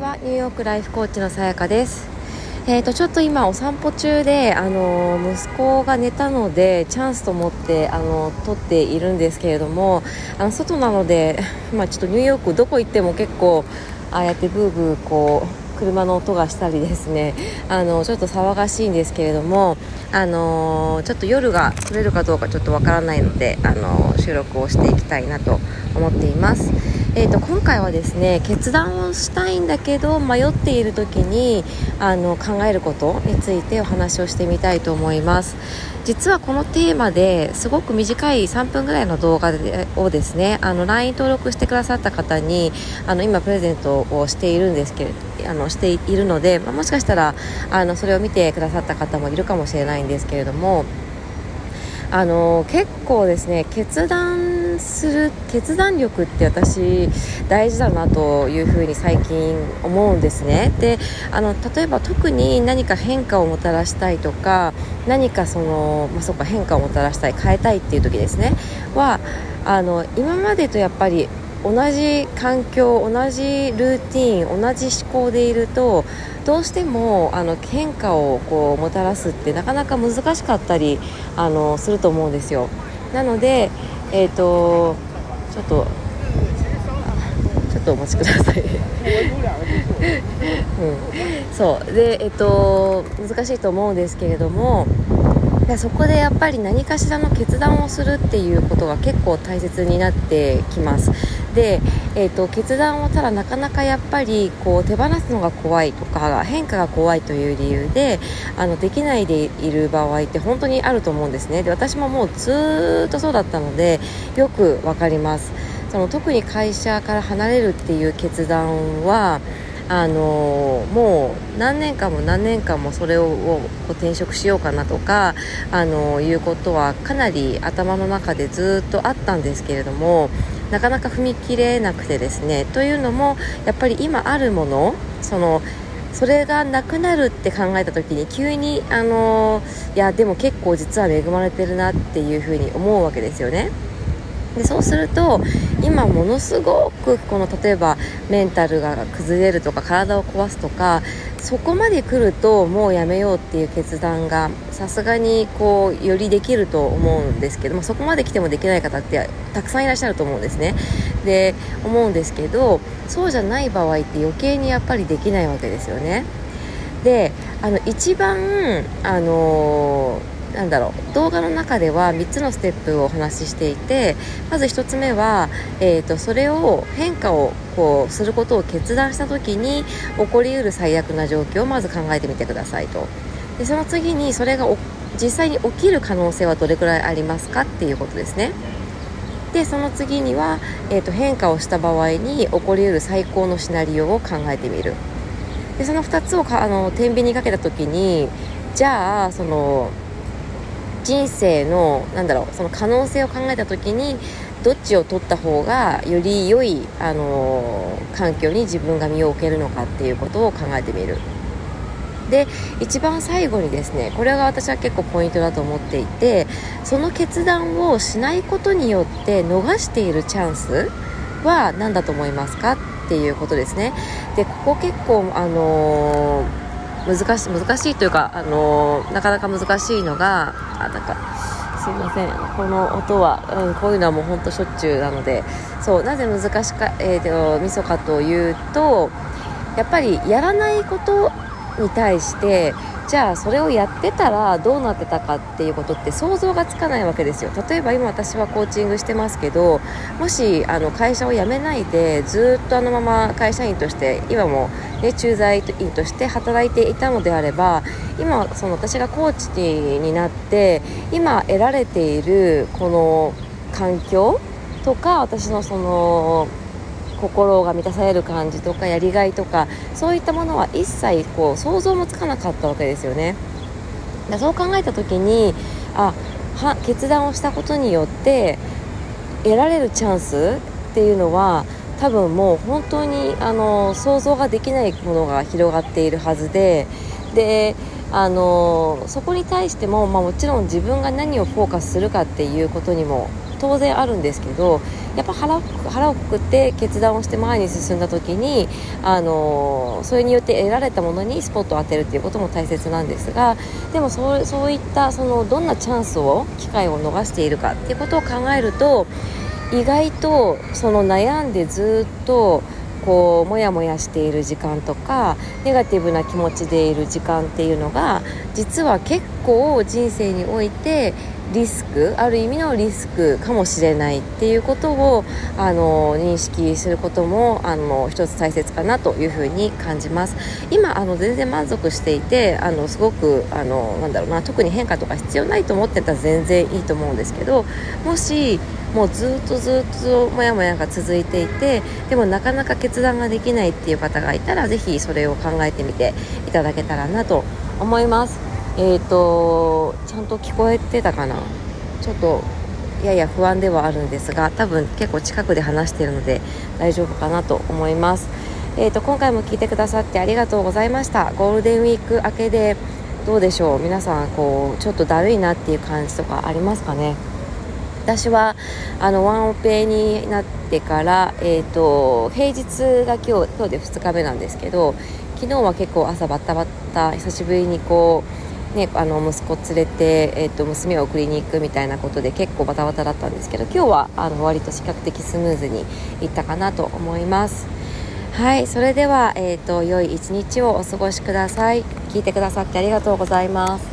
は。ニューヨークライフコーチのさやかです。えーとちょっと今お散歩中であの息子が寝たのでチャンスと思ってあの撮っているんですけれどもあの外なので、まあ、ちょっとニューヨークどこ行っても結構ああやってブーブーこう車の音がしたりですね。あのちょっと騒がしいんですけれどもあのちょっと夜が撮れるかどうかちょっとわからないのであの収録をしていきたいなと思っています。えーと、今回はですね決断をしたいんだけど迷っている時にあの考えることについてお話をしてみたいと思います。実はこのテーマですごく短い3分ぐらいの動画でをですねあの LINE 登録してくださった方にあの今プレゼントをしているんですけれあのしているので、まあ、もしかしたらあのそれを見てくださった方もいるかもしれないんですけれどもあの結構ですね決断する決断力って私大事だなというふうに最近思うんですね。であの例えば特に何か変化をもたらしたいとか何かその、まあ、そっか変化をもたらしたい変えたいっていう時ですね。はあの今までとやっぱり同じ環境同じルーティン同じ思考でいるとどうしてもあの変化をこうもたらすってなかなか難しかったりあのすると思うんですよ。なのでえっ、ー、とちょっとちょっとお待ちください、うん、そう。でえっ、ー、と難しいと思うんですけれどもでそこでやっぱり何かしらの決断をするっていうことが結構大切になってきます。で、えーと、決断をただなかなかやっぱりこう手放すのが怖いとか変化が怖いという理由であのできないでいる場合って本当にあると思うんですね。で私ももうずっとそうだったのでよく分かります。その特に会社から離れるっていう決断はあのもう何年間も何年間もそれをこう転職しようかなとかあのいうことはかなり頭の中でずっとあったんですけれどもなかなか踏み切れなくてですねというのもやっぱり今あるものそのそれがなくなるって考えた時に急にあのいやでも結構実は恵まれてるなっていうふうに思うわけですよね。でそうすると今ものすごくこの例えばメンタルが崩れるとか体を壊すとかそこまで来るともうやめようっていう決断がさすがにこうよりできると思うんですけどもそこまで来てもできない方ってたくさんいらっしゃると思うんですね。で思うんですけどそうじゃない場合って余計にやっぱりできないわけですよね。であの一番あのーなんだろう。動画の中では3つのステップをお話ししていてまず1つ目は、えーと、それを変化をこうすることを決断した時に起こりうる最悪な状況をまず考えてみてくださいと。でその次にそれが実際に起きる可能性はどれくらいありますかっていうことですね。でその次には、えーと、変化をした場合に起こりうる最高のシナリオを考えてみる。でその2つをかあの天秤にかけた時にじゃあその人生のなんだろうその可能性を考えた時にどっちを取った方がより良い、あのー、環境に自分が身を置けるのかっていうことを考えてみる。で一番最後にですねこれが私は結構ポイントだと思っていてその決断をしないことによって逃しているチャンスは何だと思いますかっていうことですね。でここ結構あのー難し難しいというか、あのー、なかなか難しいのがあなんかすいません。この音は、うん、こういうのはもうほんとしょっちゅうなので。そうなぜ難しか、えーと、みそかというとやっぱりやらないことに対してじゃあそれをやってたらどうなってたかっていうことって想像がつかないわけですよ。例えば今私はコーチングしてますけどもしあの会社を辞めないでずっとあのまま会社員として今も、ね、駐在員として働いていたのであれば今その私がコーチになって今得られているこの環境とか私のその心が満たされる感じとかやりがいとかそういったものは一切こう想像もつかなかったわけですよね。だそう考えた時にあは決断をしたことによって得られるチャンスっていうのは多分もう本当にあの想像ができないものが広がっているはずでであのそこに対しても、まあ、もちろん自分が何をフォーカスするかっていうことにも当然あるんですけどやっぱ腹腹をくくって決断をして前に進んだ時に、あのそれによって得られたものにスポットを当てるっていうことも大切なんですがでもそうそういったそのどんなチャンスを機会を逃しているかっていうことを考えると意外とその悩んでずっとこうモヤモヤしている時間とかネガティブな気持ちでいる時間っていうのが実は結構人生においてリスクある意味のリスクかもしれないっていうことをあの認識することもあの一つ大切かなというふうに感じます。今あの全然満足していてあのすごくあのなんだろうな特に変化とか必要ないと思ってたら全然いいと思うんですけどもしもうずっとずっとモヤモヤが続いていてでもなかなか決断ができないっていう方がいたらぜひそれを考えてみていただけたらなと思います。えっ、ー、とちゃんと聞こえてたかな？ちょっとやや不安ではあるんですが多分結構近くで話しているので大丈夫かなと思います。えーと、今回も聞いてくださってありがとうございました。ゴールデンウィーク明けでどうでしょう？皆さんこうちょっとだるいなっていう感じとかありますかね？私はあのワンオペになってから、えーと、平日が今日今日で2日目なんですけど昨日は結構朝バッタバッタ久しぶりにこう、ね、あの息子連れて、えーと、娘を送りに行くみたいなことで結構バタバタだったんですけど今日はあの割と比較的スムーズにいったかなと思います。はいそれでは、えーと良い一日をお過ごしください聞いてくださってありがとうございます